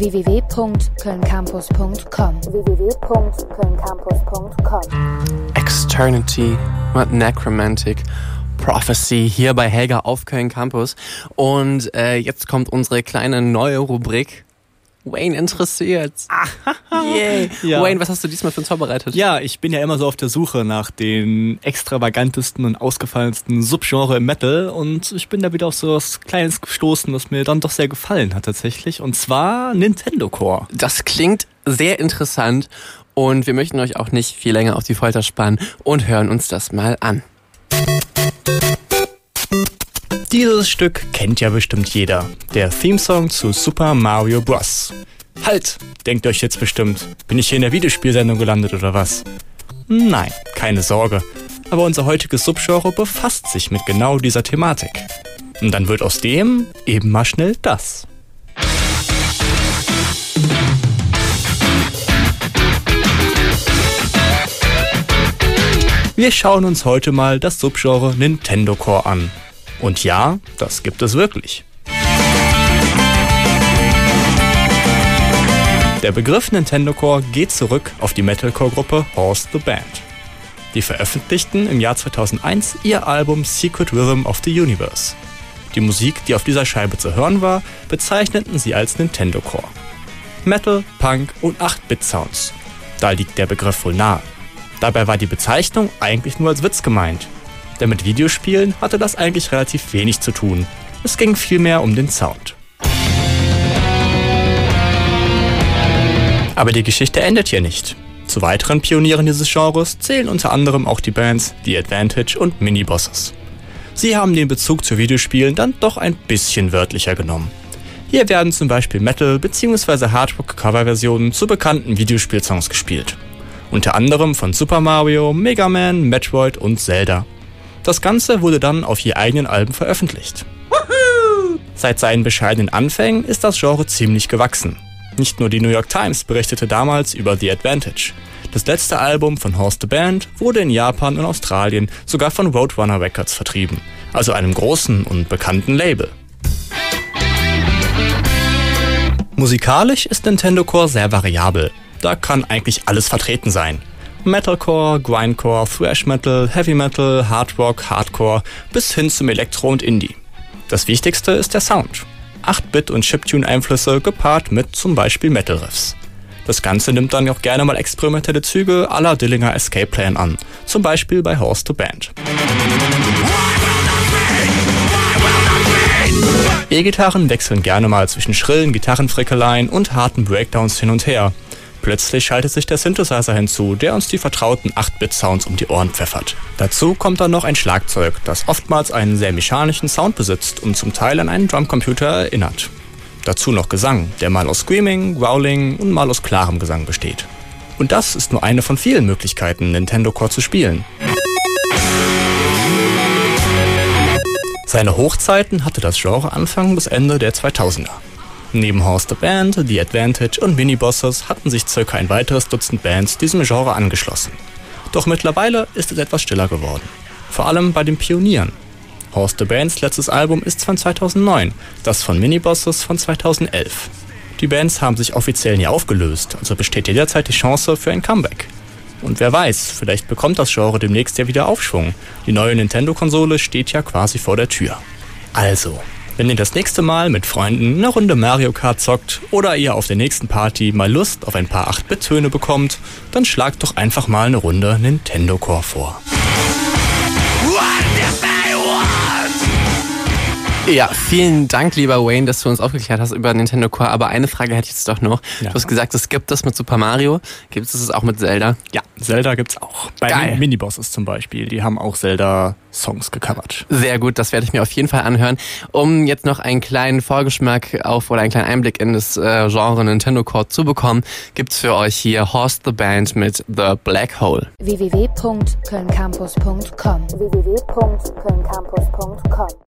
www.kölncampus.com www.kölncampus.com Externity mit Necromantic Prophecy hier bei Helga auf Köln Campus. Und äh, jetzt kommt unsere kleine neue Rubrik. Wayne interessiert. Yay. Ja. Wayne, was hast du diesmal für uns vorbereitet? Ja, ich bin ja immer so auf der Suche nach den extravagantesten und ausgefallensten Subgenre im Metal und ich bin da wieder auf so was Kleines gestoßen, was mir dann doch sehr gefallen hat tatsächlich und zwar Nintendo Core. Das klingt sehr interessant und wir möchten euch auch nicht viel länger auf die Folter spannen und hören uns das mal an. Dieses Stück kennt ja bestimmt jeder. Der Themesong zu Super Mario Bros. Halt, denkt euch jetzt bestimmt, bin ich hier in der Videospielsendung gelandet oder was? Nein, keine Sorge. Aber unser heutiges Subgenre befasst sich mit genau dieser Thematik. Und dann wird aus dem eben mal schnell das. Wir schauen uns heute mal das Subgenre Nintendo Core an. Und ja, das gibt es wirklich. Der Begriff Nintendo Core geht zurück auf die Metalcore-Gruppe Horse the Band. Die veröffentlichten im Jahr 2001 ihr Album Secret Rhythm of the Universe. Die Musik, die auf dieser Scheibe zu hören war, bezeichneten sie als Nintendo Core. Metal, Punk und 8-Bit-Sounds. Da liegt der Begriff wohl nahe. Dabei war die Bezeichnung eigentlich nur als Witz gemeint. Denn mit Videospielen hatte das eigentlich relativ wenig zu tun. Es ging vielmehr um den Sound. Aber die Geschichte endet hier nicht. Zu weiteren Pionieren dieses Genres zählen unter anderem auch die Bands The Advantage und Minibosses. Sie haben den Bezug zu Videospielen dann doch ein bisschen wörtlicher genommen. Hier werden zum Beispiel Metal- bzw. Hardrock-Coverversionen zu bekannten Videospielsongs gespielt. Unter anderem von Super Mario, Mega Man, Metroid und Zelda. Das Ganze wurde dann auf je eigenen Alben veröffentlicht. Seit seinen bescheidenen Anfängen ist das Genre ziemlich gewachsen. Nicht nur die New York Times berichtete damals über The Advantage. Das letzte Album von Horse the Band wurde in Japan und Australien sogar von Roadrunner Records vertrieben, also einem großen und bekannten Label. Musikalisch ist Nintendo Core sehr variabel. Da kann eigentlich alles vertreten sein. Metalcore, Grindcore, Thrash Metal, Heavy Metal, Hard Rock, Hardcore bis hin zum Elektro und Indie. Das Wichtigste ist der Sound. 8-Bit- und Chiptune-Einflüsse gepaart mit zum Beispiel Metal-Riffs. Das Ganze nimmt dann auch gerne mal experimentelle Züge la Dillinger Escape Plan an, zum Beispiel bei Horse to Band. E-Gitarren wechseln gerne mal zwischen schrillen Gitarrenfrickeleien und harten Breakdowns hin und her. Plötzlich schaltet sich der Synthesizer hinzu, der uns die vertrauten 8-Bit-Sounds um die Ohren pfeffert. Dazu kommt dann noch ein Schlagzeug, das oftmals einen sehr mechanischen Sound besitzt und zum Teil an einen Drumcomputer erinnert. Dazu noch Gesang, der mal aus Screaming, Growling und mal aus klarem Gesang besteht. Und das ist nur eine von vielen Möglichkeiten, Nintendo Core zu spielen. Seine Hochzeiten hatte das Genre Anfang bis Ende der 2000er. Neben Horse the Band, The Advantage und Minibosses hatten sich circa ein weiteres Dutzend Bands diesem Genre angeschlossen. Doch mittlerweile ist es etwas stiller geworden. Vor allem bei den Pionieren. Horse the Bands letztes Album ist von 2009, das von Minibosses von 2011. Die Bands haben sich offiziell nie aufgelöst, also besteht jederzeit die Chance für ein Comeback. Und wer weiß, vielleicht bekommt das Genre demnächst ja wieder Aufschwung. Die neue Nintendo-Konsole steht ja quasi vor der Tür. Also, wenn ihr das nächste Mal mit Freunden eine Runde Mario Kart zockt oder ihr auf der nächsten Party mal Lust auf ein paar 8-Bit-Töne bekommt, dann schlagt doch einfach mal eine Runde Nintendo Core vor. Ja, vielen Dank, lieber Wayne, dass du uns aufgeklärt hast über Nintendo Core. Aber eine Frage hätte ich jetzt doch noch. Ja. Du hast gesagt, es gibt das mit Super Mario. Gibt es das auch mit Zelda? Ja, Zelda gibt's auch. Bei Geil. den Minibosses zum Beispiel, die haben auch Zelda-Songs gecovert. Sehr gut, das werde ich mir auf jeden Fall anhören. Um jetzt noch einen kleinen Vorgeschmack auf oder einen kleinen Einblick in das äh, Genre Nintendo Core zu bekommen, gibt's für euch hier Horse the Band mit The Black Hole. www.kölncampus.com www.kölncampus.com